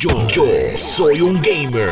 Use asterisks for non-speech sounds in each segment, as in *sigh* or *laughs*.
Yo, yo soy un gamer.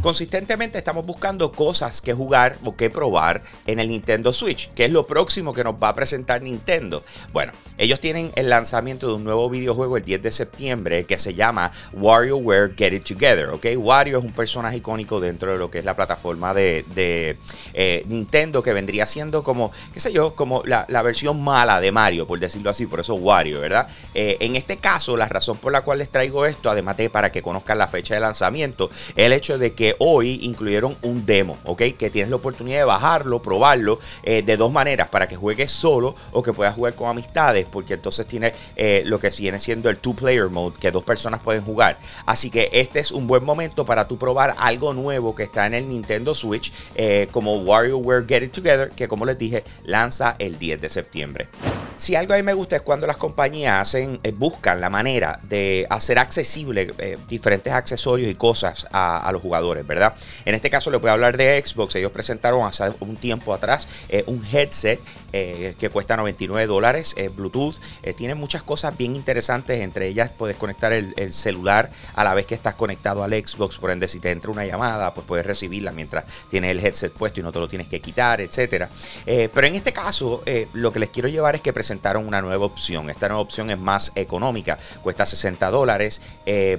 Consistentemente estamos buscando cosas que jugar o que probar en el Nintendo Switch, que es lo próximo que nos va a presentar Nintendo. Bueno, ellos tienen el lanzamiento de un nuevo videojuego el 10 de septiembre que se llama WarioWare Get It Together, ¿ok? Wario es un personaje icónico dentro de lo que es la plataforma de, eh, Nintendo que vendría siendo como, qué sé yo, como la, versión mala de Mario, por decirlo así, por eso Wario, ¿verdad? Eh, en este caso, la razón por la cual les traigo esto, además de para que conozcan la fecha de lanzamiento, el hecho de que hoy incluyeron un demo, ¿ok? Que tienes la oportunidad de bajarlo, probarlo eh, de dos maneras, para que juegues solo o que puedas jugar con amistades, porque entonces tiene eh, lo que viene siendo el two-player mode, que dos personas pueden jugar. Así que este es un buen momento para tú probar algo nuevo que está en el Nintendo Switch, eh, como WarioWare Get It Together, que como les dije, lanza el 10 de septiembre. Si algo a mí me gusta es cuando las compañías hacen, buscan la manera de hacer accesible diferentes accesorios y cosas a, los jugadores, ¿verdad? En este caso les voy a hablar de Xbox. Ellos presentaron hace un tiempo atrás eh, un headset eh, que cuesta 99 dólares, Bluetooth. Eh, tiene muchas cosas bien interesantes. Entre ellas puedes conectar el, celular a la vez que estás conectado al Xbox. Por ende, si te entra una llamada, pues puedes recibirla mientras tienes el headset puesto y no te lo tienes que quitar, etcétera. pero en este caso, lo que les quiero llevar es que presentaron una nueva opción. Esta nueva opción es más económica, cuesta 60 dólares,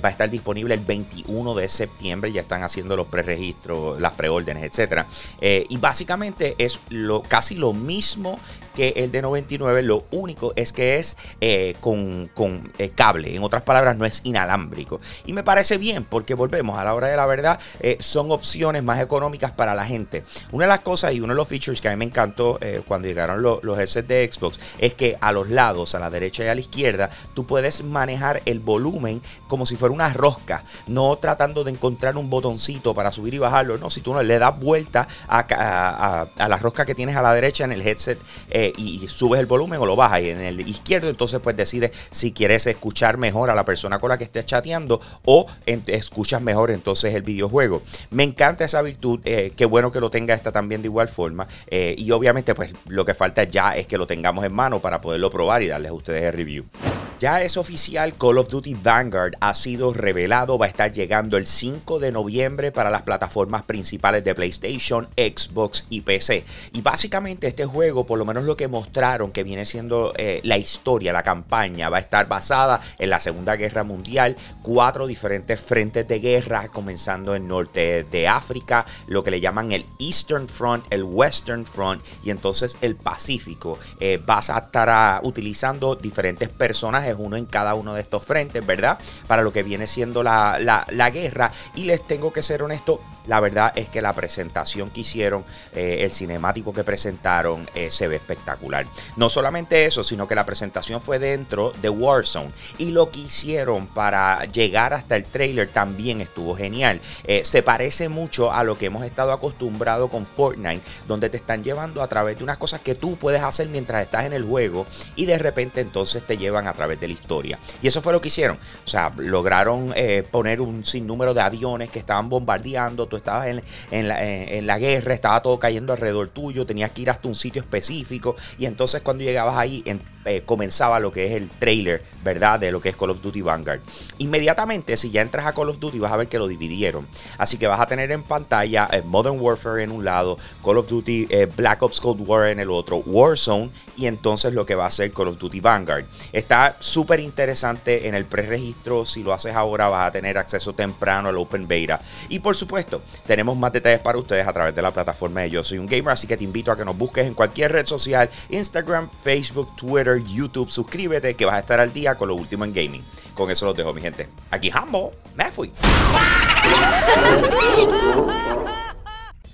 va a estar disponible el 21 de septiembre. Ya están haciendo los preregistros, las preórdenes, etcétera. Eh, y básicamente es lo, casi lo mismo que el de 99. Lo único es que es eh, con, eh, cable. En otras palabras, no es inalámbrico. Y me parece bien porque volvemos a la hora de la verdad. son opciones más económicas para la gente. Una de las cosas y uno de los features que a mí me encantó cuando llegaron los, los headsets de Xbox es que a los lados, a la derecha y a la izquierda, tú puedes manejar el volumen como si fuera una rosca no tratando de encontrar un botoncito para subir y bajarlo, no, si tú no le das vuelta a, la rosca que tienes a la derecha en el headset eh, y, subes el volumen o lo bajas y en el izquierdo entonces pues decides si quieres escuchar mejor a la persona con la que estés chateando o escuchas mejor entonces el videojuego. Me encanta esa virtud, eh, qué bueno que lo tenga esta también de igual forma eh, y obviamente pues lo que falta ya es que lo tengamos en mano para poderlo probar y darles a ustedes el review. Ya es oficial, Call of Duty Vanguard ha sido revelado, va a estar llegando el 5 de noviembre para las plataformas principales de PlayStation, Xbox y PC. Y básicamente este juego, por lo menos lo que mostraron que viene siendo eh, la historia, la campaña, va a estar basada en la Segunda Guerra Mundial, cuatro diferentes frentes de guerra, comenzando en norte de África, lo que le llaman el Eastern Front, el Western Front y entonces el Pacífico. Eh, vas a estar ah, utilizando diferentes personajes es uno en cada uno de estos frentes, ¿verdad? Para lo que viene siendo la, la guerra. Y les tengo que ser honesto, la verdad es que la presentación que hicieron, eh, el cinemático que presentaron, eh, se ve espectacular. No solamente eso, sino que la presentación fue dentro de Warzone. Y lo que hicieron para llegar hasta el trailer también estuvo genial. Eh, se parece mucho a lo que hemos estado acostumbrados con Fortnite, donde te están llevando a través de unas cosas que tú puedes hacer mientras estás en el juego y de repente entonces te llevan a través de la historia. Y eso fue lo que hicieron. O sea, lograron poner un sinnúmero de aviones que estaban bombardeando estabas en, la, guerra, estaba todo cayendo alrededor tuyo, tenías que ir hasta un sitio específico y entonces cuando llegabas ahí eh, comenzaba lo que es el trailer, ¿verdad? De lo que es Call of Duty Vanguard. Inmediatamente, si ya entras a Call of Duty, vas a ver que lo dividieron. Así que vas a tener en pantalla eh, Modern Warfare en un lado, Call of Duty eh, Black Ops Cold War en el otro, Warzone y entonces lo que va a ser Call of Duty Vanguard. Está súper interesante en el preregistro. Si lo haces ahora, vas a tener acceso temprano al Open Beta. Y por supuesto, tenemos más detalles para ustedes a través de la plataforma de Yo Soy un Gamer, así que te invito a que nos busques en cualquier red social, Instagram, Facebook, Twitter, YouTube. Suscríbete que vas a estar al día con lo último en gaming. Con eso los dejo, mi gente. Aquí Hambo, me fui.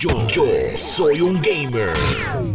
Yo, yo soy un gamer.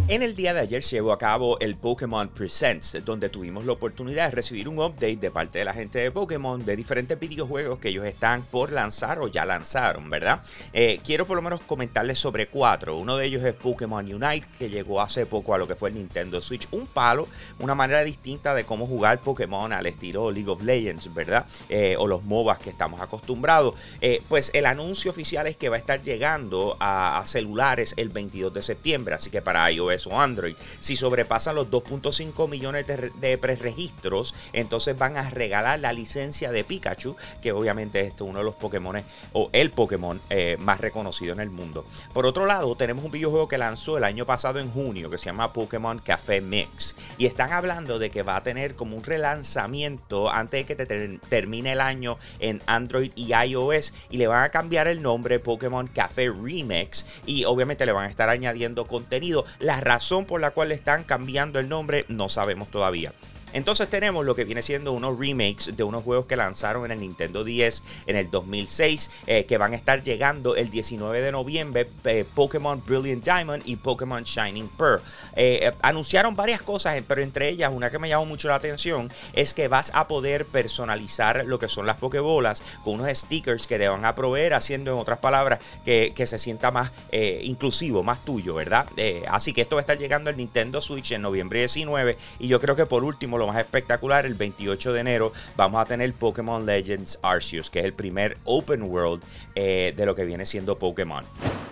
En el día de ayer se llevó a cabo el Pokémon Presents, donde tuvimos la oportunidad de recibir un update de parte de la gente de Pokémon de diferentes videojuegos que ellos están por lanzar o ya lanzaron, ¿verdad? Eh, quiero por lo menos comentarles sobre cuatro. Uno de ellos es Pokémon Unite, que llegó hace poco a lo que fue el Nintendo Switch. Un palo, una manera distinta de cómo jugar Pokémon al estilo League of Legends, ¿verdad? Eh, o los MOBAs que estamos acostumbrados. Eh, pues el anuncio oficial es que va a estar llegando a, a celulares el 22 de septiembre, así que para iOS o Android. Si sobrepasan los 2.5 millones de, de preregistros, entonces van a regalar la licencia de Pikachu, que obviamente es uno de los Pokémon o el Pokémon eh, más reconocido en el mundo. Por otro lado, tenemos un videojuego que lanzó el año pasado en junio que se llama Pokémon Café Mix. Y están hablando de que va a tener como un relanzamiento antes de que te termine el año en Android y iOS y le van a cambiar el nombre Pokémon Café Remix y obviamente le van a estar añadiendo contenido. La razón por la cual le están cambiando el nombre no sabemos todavía. Entonces tenemos lo que viene siendo unos remakes de unos juegos que lanzaron en el Nintendo 10 en el 2006, eh, que van a estar llegando el 19 de noviembre, eh, Pokémon Brilliant Diamond y Pokémon Shining Pearl. Eh, anunciaron varias cosas, pero entre ellas una que me llamó mucho la atención es que vas a poder personalizar lo que son las Pokébolas con unos stickers que te van a proveer, haciendo en otras palabras que, que se sienta más inclusivo, más tuyo, ¿verdad? así que esto va a estar llegando al Nintendo Switch en noviembre 19 y yo creo que por último lo más espectacular, el 28 de enero vamos a tener Pokémon Legends Arceus, que es el primer open world eh, de lo que viene siendo Pokémon.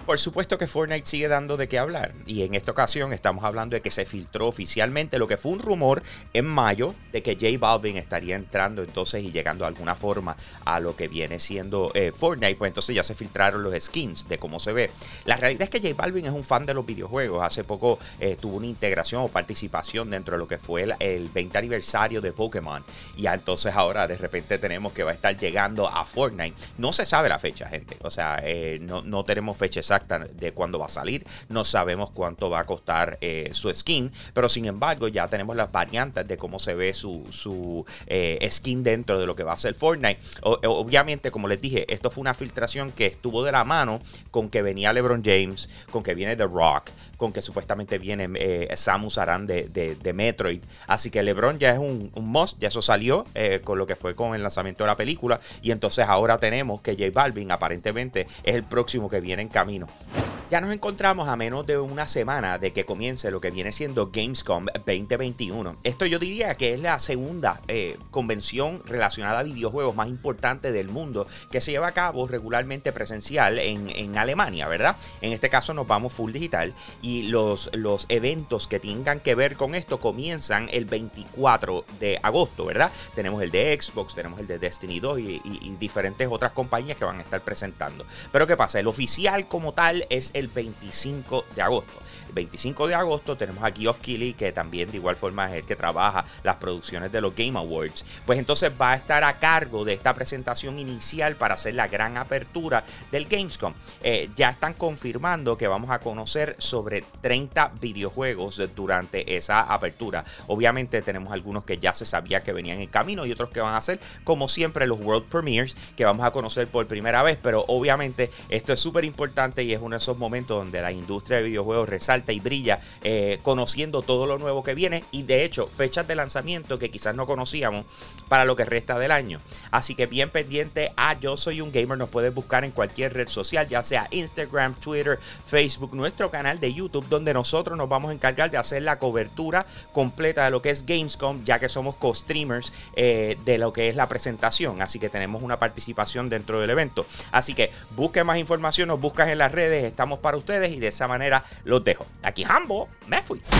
Por supuesto que Fortnite sigue dando de qué hablar. Y en esta ocasión estamos hablando de que se filtró oficialmente lo que fue un rumor en mayo de que J Balvin estaría entrando entonces y llegando de alguna forma a lo que viene siendo eh, Fortnite, pues entonces ya se filtraron los skins de cómo se ve. La realidad es que J Balvin es un fan de los videojuegos, hace poco eh, tuvo una integración o participación dentro de lo que fue el, el 20 aniversario de Pokémon. Y entonces ahora de repente tenemos que va a estar llegando a Fortnite. No se sabe la fecha, gente, o sea, eh, no, no tenemos fecha exacta de cuándo va a salir. No sabemos cuánto va a costar eh, su skin, pero sin embargo ya tenemos las variantes de cómo se ve su, su eh, skin dentro de lo que va a ser Fortnite. obviamente, como les dije, esto fue una filtración que estuvo de la mano con que venía LeBron James, con que viene The Rock, con que supuestamente viene eh, Samus Aran de, de, Metroid. Así que LeBron ya es un, un must, ya eso salió con lo que fue con el lanzamiento de la película. Y entonces ahora tenemos que J Balvin aparentemente es el próximo que viene en camino Casino. Ya nos encontramos a menos de una semana de que comience lo que viene siendo Gamescom 2021. Esto yo diría que es la segunda eh, convención relacionada a videojuegos más importante del mundo que se lleva a cabo regularmente presencial en, Alemania, ¿verdad? En este caso nos vamos full digital y los, los eventos que tengan que ver con esto comienzan el 24 de agosto, ¿verdad? Tenemos el de Xbox, tenemos el de Destiny 2 y, y diferentes otras compañías que van a estar presentando. Pero ¿qué pasa? El oficial como tal es el 25 de agosto. El 25 de agosto tenemos a Geoff Keighley, que también de igual forma es el que trabaja las producciones de los Game Awards. Pues entonces va a estar a cargo de esta presentación inicial para hacer la gran apertura del Gamescom. Eh, ya están confirmando que vamos a conocer sobre 30 videojuegos durante esa apertura. Obviamente tenemos algunos que ya se sabía que venían en camino y otros que van a ser, como siempre, los World Premiers que vamos a conocer por primera vez. Pero obviamente esto es súper importante y es uno de esos momentos donde la industria de videojuegos resalta y brilla eh, conociendo todo lo nuevo que viene y de hecho fechas de lanzamiento que quizás no conocíamos para lo que resta del año. Así que bien pendiente a Yo Soy un Gamer, nos puedes buscar en cualquier red social, ya sea Instagram, Twitter, Facebook, nuestro canal de YouTube, donde nosotros nos vamos a encargar de hacer la cobertura completa de lo que es Gamescom, ya que somos co-streamers eh, de lo que es la presentación. Así que tenemos una participación dentro del evento. Así que busque más información, nos buscas en las redes, estamos para ustedes y de esa manera los dejo. Aquí Hambo, me fui. *laughs*